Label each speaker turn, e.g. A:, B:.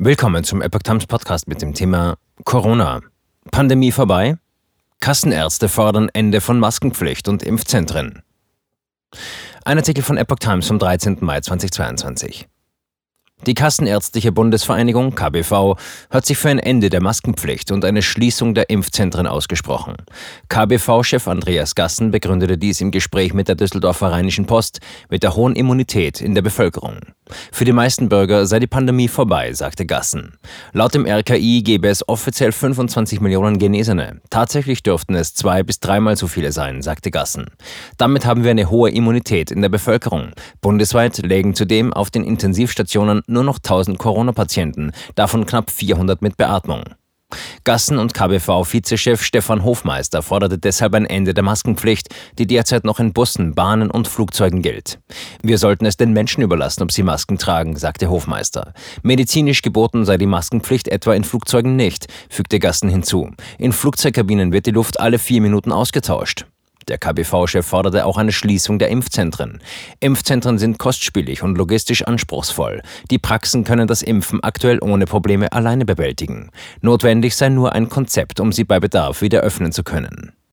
A: Willkommen zum Epoch Times Podcast mit dem Thema Corona. Pandemie vorbei? Kassenärzte fordern Ende von Maskenpflicht und Impfzentren. Ein Artikel von Epoch Times vom 13. Mai 2022. Die Kassenärztliche Bundesvereinigung KBV hat sich für ein Ende der Maskenpflicht und eine Schließung der Impfzentren ausgesprochen. KBV-Chef Andreas Gassen begründete dies im Gespräch mit der Düsseldorfer Rheinischen Post mit der hohen Immunität in der Bevölkerung. Für die meisten Bürger sei die Pandemie vorbei, sagte Gassen. Laut dem RKI gebe es offiziell 25 Millionen Genesene. Tatsächlich dürften es zwei bis dreimal so viele sein, sagte Gassen. Damit haben wir eine hohe Immunität in der Bevölkerung. Bundesweit legen zudem auf den Intensivstationen nur noch 1000 Corona-Patienten, davon knapp 400 mit Beatmung. Gassen- und KBV-Vizechef Stefan Hofmeister forderte deshalb ein Ende der Maskenpflicht, die derzeit noch in Bussen, Bahnen und Flugzeugen gilt. Wir sollten es den Menschen überlassen, ob sie Masken tragen, sagte Hofmeister. Medizinisch geboten sei die Maskenpflicht etwa in Flugzeugen nicht, fügte Gassen hinzu. In Flugzeugkabinen wird die Luft alle vier Minuten ausgetauscht. Der KBV-Chef forderte auch eine Schließung der Impfzentren. Impfzentren sind kostspielig und logistisch anspruchsvoll. Die Praxen können das Impfen aktuell ohne Probleme alleine bewältigen. Notwendig sei nur ein Konzept, um sie bei Bedarf wieder öffnen zu können.